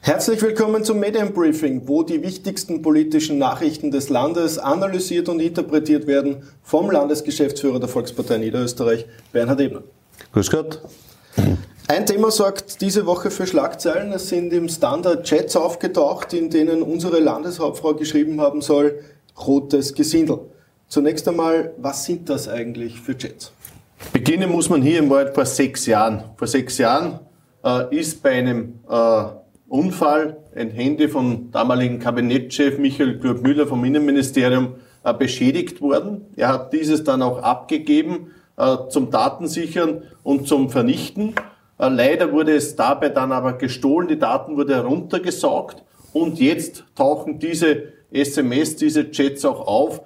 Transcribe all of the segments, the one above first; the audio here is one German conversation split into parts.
Herzlich willkommen zum Medienbriefing, wo die wichtigsten politischen Nachrichten des Landes analysiert und interpretiert werden vom Landesgeschäftsführer der Volkspartei Niederösterreich, Bernhard Ebner. Grüß Gott. Ein Thema sorgt diese Woche für Schlagzeilen. Es sind im Standard Chats aufgetaucht, in denen unsere Landeshauptfrau geschrieben haben soll, rotes Gesindel. Zunächst einmal, was sind das eigentlich für Chats? Beginnen muss man hier im Wald vor sechs Jahren. Vor sechs Jahren äh, ist bei einem äh, Unfall ein Handy vom damaligen Kabinettschef Michael Klub-Müller vom Innenministerium äh, beschädigt worden. Er hat dieses dann auch abgegeben äh, zum Datensichern und zum Vernichten. Äh, leider wurde es dabei dann aber gestohlen, die Daten wurden heruntergesaugt und jetzt tauchen diese SMS, diese Chats auch auf,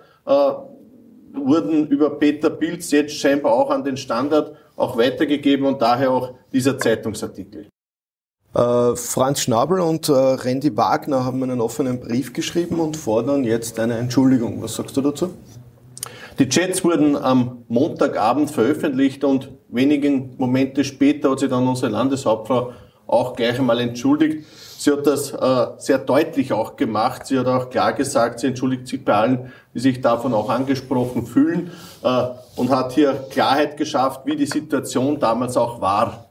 wurden über Peter Pilz jetzt scheinbar auch an den Standard auch weitergegeben und daher auch dieser Zeitungsartikel. Äh, Franz Schnabel und äh, Randy Wagner haben einen offenen Brief geschrieben und fordern jetzt eine Entschuldigung. Was sagst du dazu? Die Chats wurden am Montagabend veröffentlicht und wenigen Momente später hat sich dann unsere Landeshauptfrau auch gleich einmal entschuldigt. Sie hat das äh, sehr deutlich auch gemacht. Sie hat auch klar gesagt, sie entschuldigt sich bei allen, die sich davon auch angesprochen fühlen äh, und hat hier Klarheit geschafft, wie die Situation damals auch war.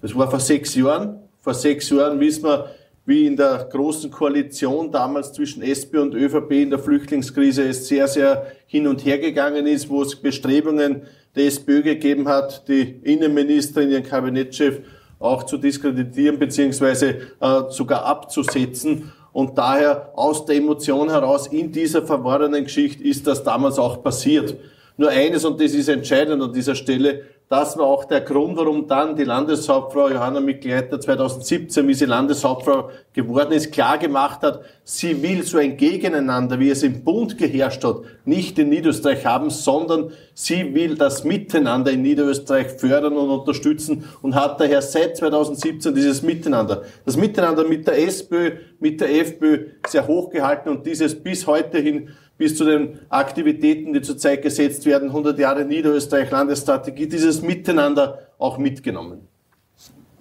Das war vor sechs Jahren vor sechs Jahren wissen wir, wie in der großen Koalition damals zwischen SP und ÖVP in der Flüchtlingskrise es sehr, sehr hin und her gegangen ist, wo es Bestrebungen der SPÖ gegeben hat, die Innenministerin, ihren Kabinettschef auch zu diskreditieren beziehungsweise äh, sogar abzusetzen. Und daher aus der Emotion heraus in dieser verworrenen Geschichte ist das damals auch passiert. Nur eines, und das ist entscheidend an dieser Stelle, das war auch der Grund, warum dann die Landeshauptfrau Johanna Mikleiter 2017, wie sie Landeshauptfrau geworden ist, klar gemacht hat, sie will so ein Gegeneinander, wie es im Bund geherrscht hat, nicht in Niederösterreich haben, sondern sie will das Miteinander in Niederösterreich fördern und unterstützen und hat daher seit 2017 dieses Miteinander, das Miteinander mit der SPÖ, mit der FPÖ sehr hochgehalten und dieses bis heute hin bis zu den Aktivitäten, die zurzeit gesetzt werden, 100 Jahre Niederösterreich Landesstrategie, dieses Miteinander auch mitgenommen.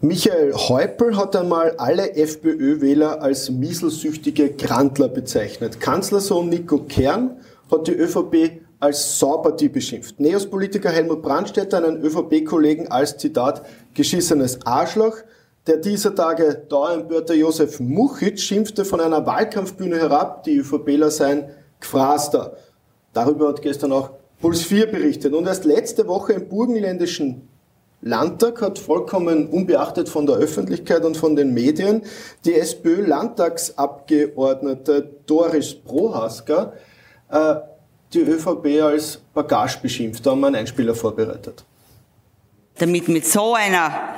Michael Häupl hat einmal alle FPÖ-Wähler als mieselsüchtige Grandler bezeichnet. Kanzlersohn Nico Kern hat die ÖVP als Saubertie beschimpft. Neos-Politiker Helmut Brandstätter einen ÖVP-Kollegen als Zitat geschissenes Arschloch. Der dieser Tage Dauerempörter Josef Muchitsch schimpfte von einer Wahlkampfbühne herab, die ÖVPler seien Quaster. Darüber hat gestern auch Puls 4 berichtet. Und erst letzte Woche im burgenländischen Landtag hat vollkommen unbeachtet von der Öffentlichkeit und von den Medien die SPÖ-Landtagsabgeordnete Doris Prohaska äh, die ÖVP als Bagage beschimpft. Da haben wir einen Einspieler vorbereitet. Damit mit so einer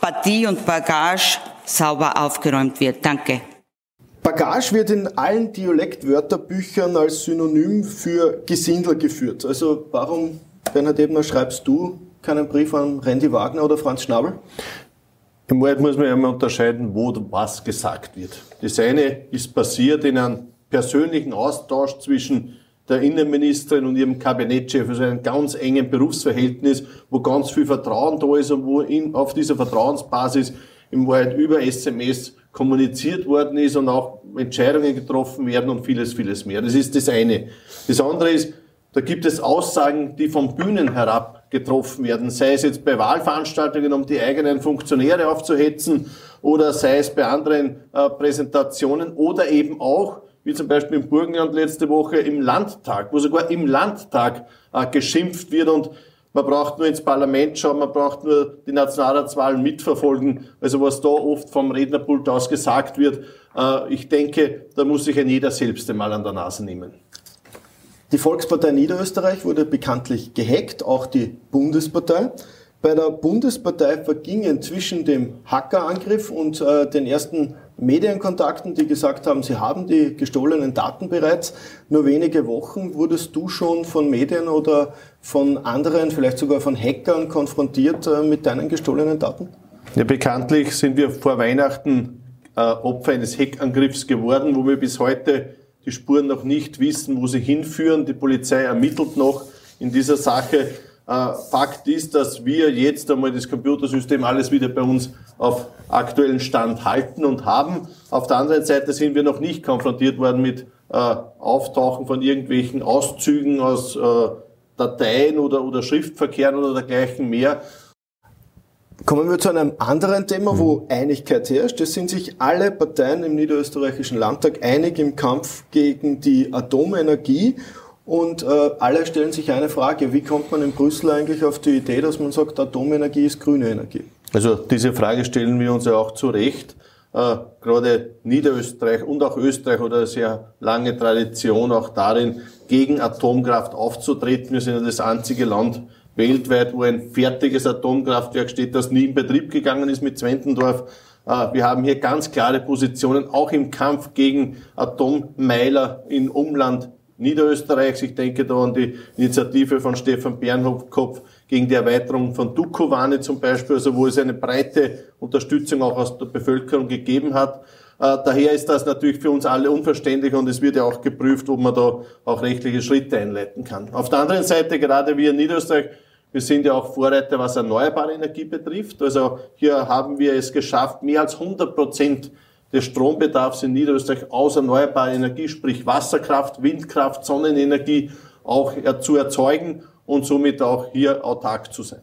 Partie und Bagage sauber aufgeräumt wird. Danke. Bagage wird in allen Dialektwörterbüchern als Synonym für Gesindel geführt. Also warum, Bernhard Ebner, schreibst du keinen Brief an Randy Wagner oder Franz Schnabel? Im Wald muss man ja immer unterscheiden, wo was gesagt wird. Das eine ist passiert in einem persönlichen Austausch zwischen der Innenministerin und ihrem Kabinettchef, also einem ganz engen Berufsverhältnis, wo ganz viel Vertrauen da ist und wo in, auf dieser Vertrauensbasis im Wald über SMS kommuniziert worden ist und auch Entscheidungen getroffen werden und vieles, vieles mehr. Das ist das eine. Das andere ist, da gibt es Aussagen, die von Bühnen herab getroffen werden, sei es jetzt bei Wahlveranstaltungen, um die eigenen Funktionäre aufzuhetzen, oder sei es bei anderen äh, Präsentationen, oder eben auch, wie zum Beispiel im Burgenland letzte Woche, im Landtag, wo sogar im Landtag äh, geschimpft wird und man braucht nur ins Parlament schauen, man braucht nur die Nationalratswahlen mitverfolgen. Also was da oft vom Rednerpult aus gesagt wird, äh, ich denke, da muss sich ein jeder selbst einmal an der Nase nehmen. Die Volkspartei Niederösterreich wurde bekanntlich gehackt, auch die Bundespartei. Bei der Bundespartei vergingen zwischen dem Hackerangriff und äh, den ersten Medienkontakten, die gesagt haben, sie haben die gestohlenen Daten bereits. Nur wenige Wochen wurdest du schon von Medien oder von anderen, vielleicht sogar von Hackern konfrontiert äh, mit deinen gestohlenen Daten? Ja, bekanntlich sind wir vor Weihnachten äh, Opfer eines Hackangriffs geworden, wo wir bis heute die Spuren noch nicht wissen, wo sie hinführen. Die Polizei ermittelt noch in dieser Sache. Äh, Fakt ist, dass wir jetzt einmal das Computersystem alles wieder bei uns auf aktuellen Stand halten und haben. Auf der anderen Seite sind wir noch nicht konfrontiert worden mit äh, Auftauchen von irgendwelchen Auszügen aus äh, Dateien oder, oder Schriftverkehren oder dergleichen mehr. Kommen wir zu einem anderen Thema, wo Einigkeit herrscht. Es sind sich alle Parteien im niederösterreichischen Landtag einig im Kampf gegen die Atomenergie. Und äh, alle stellen sich eine Frage, wie kommt man in Brüssel eigentlich auf die Idee, dass man sagt, Atomenergie ist grüne Energie? Also diese Frage stellen wir uns ja auch zu Recht. Äh, gerade Niederösterreich und auch Österreich oder sehr lange Tradition auch darin, gegen Atomkraft aufzutreten. Wir sind ja das einzige Land weltweit, wo ein fertiges Atomkraftwerk steht, das nie in Betrieb gegangen ist mit Zwentendorf. Äh, wir haben hier ganz klare Positionen, auch im Kampf gegen Atommeiler in Umland Niederösterreichs. Ich denke da an die Initiative von Stefan Bernhofkopf gegen die Erweiterung von Dukovane zum Beispiel, also wo es eine breite Unterstützung auch aus der Bevölkerung gegeben hat. Äh, daher ist das natürlich für uns alle unverständlich und es wird ja auch geprüft, ob man da auch rechtliche Schritte einleiten kann. Auf der anderen Seite, gerade wir in Niederösterreich, wir sind ja auch Vorreiter, was erneuerbare Energie betrifft. Also hier haben wir es geschafft, mehr als 100 Prozent des Strombedarfs in Niederösterreich aus erneuerbarer Energie, sprich Wasserkraft, Windkraft, Sonnenenergie auch zu erzeugen und somit auch hier autark zu sein.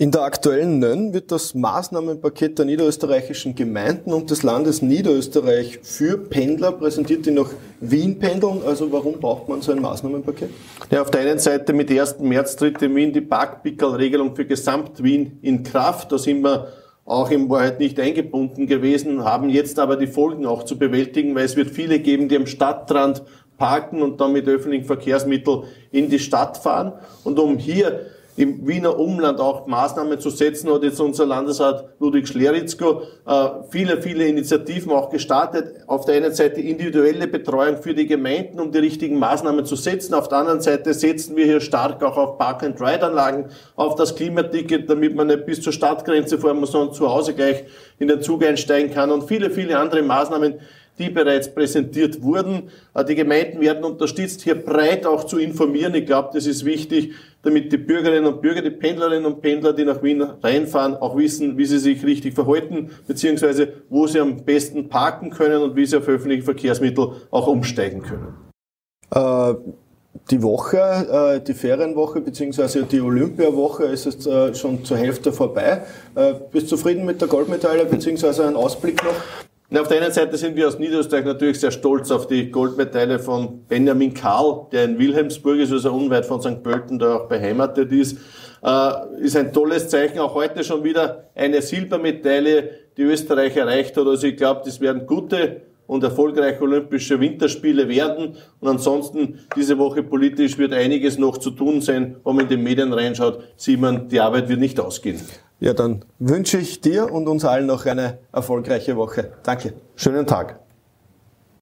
In der aktuellen NÖN wird das Maßnahmenpaket der niederösterreichischen Gemeinden und des Landes Niederösterreich für Pendler präsentiert, die nach Wien pendeln. Also warum braucht man so ein Maßnahmenpaket? Ja, auf der einen Seite mit 1. März tritt in Wien die Parkpickel-Regelung für Gesamt-Wien in Kraft. Da sind wir auch in Wahrheit nicht eingebunden gewesen, haben jetzt aber die Folgen auch zu bewältigen, weil es wird viele geben, die am Stadtrand parken und dann mit öffentlichen Verkehrsmitteln in die Stadt fahren. Und um hier im Wiener Umland auch Maßnahmen zu setzen, hat jetzt unser Landesrat Ludwig Schleritzko äh, viele, viele Initiativen auch gestartet. Auf der einen Seite individuelle Betreuung für die Gemeinden, um die richtigen Maßnahmen zu setzen. Auf der anderen Seite setzen wir hier stark auch auf Park-and-Ride-Anlagen, auf das Klimaticket, damit man nicht bis zur Stadtgrenze fahren muss, sondern zu Hause gleich in den Zug einsteigen kann und viele, viele andere Maßnahmen, die bereits präsentiert wurden. Äh, die Gemeinden werden unterstützt, hier breit auch zu informieren. Ich glaube, das ist wichtig, damit die Bürgerinnen und Bürger, die Pendlerinnen und Pendler, die nach Wien reinfahren, auch wissen, wie sie sich richtig verhalten, beziehungsweise wo sie am besten parken können und wie sie auf öffentliche Verkehrsmittel auch umsteigen können. Äh die Woche, äh, die Ferienwoche beziehungsweise die Olympiawoche ist jetzt äh, schon zur Hälfte vorbei. Bist du zufrieden mit der Goldmedaille beziehungsweise einen Ausblick noch? Auf der einen Seite sind wir aus Niederösterreich natürlich sehr stolz auf die Goldmedaille von Benjamin Karl, der in Wilhelmsburg ist, also unweit von St. Pölten, da auch beheimatet ist. Äh, ist ein tolles Zeichen. Auch heute schon wieder eine Silbermedaille, die Österreich erreicht hat. Also ich glaube, das werden gute und erfolgreiche Olympische Winterspiele werden. Und ansonsten diese Woche politisch wird einiges noch zu tun sein. Wenn man in den Medien reinschaut, sieht man, die Arbeit wird nicht ausgehen. Ja, dann wünsche ich dir und uns allen noch eine erfolgreiche Woche. Danke. Schönen Tag.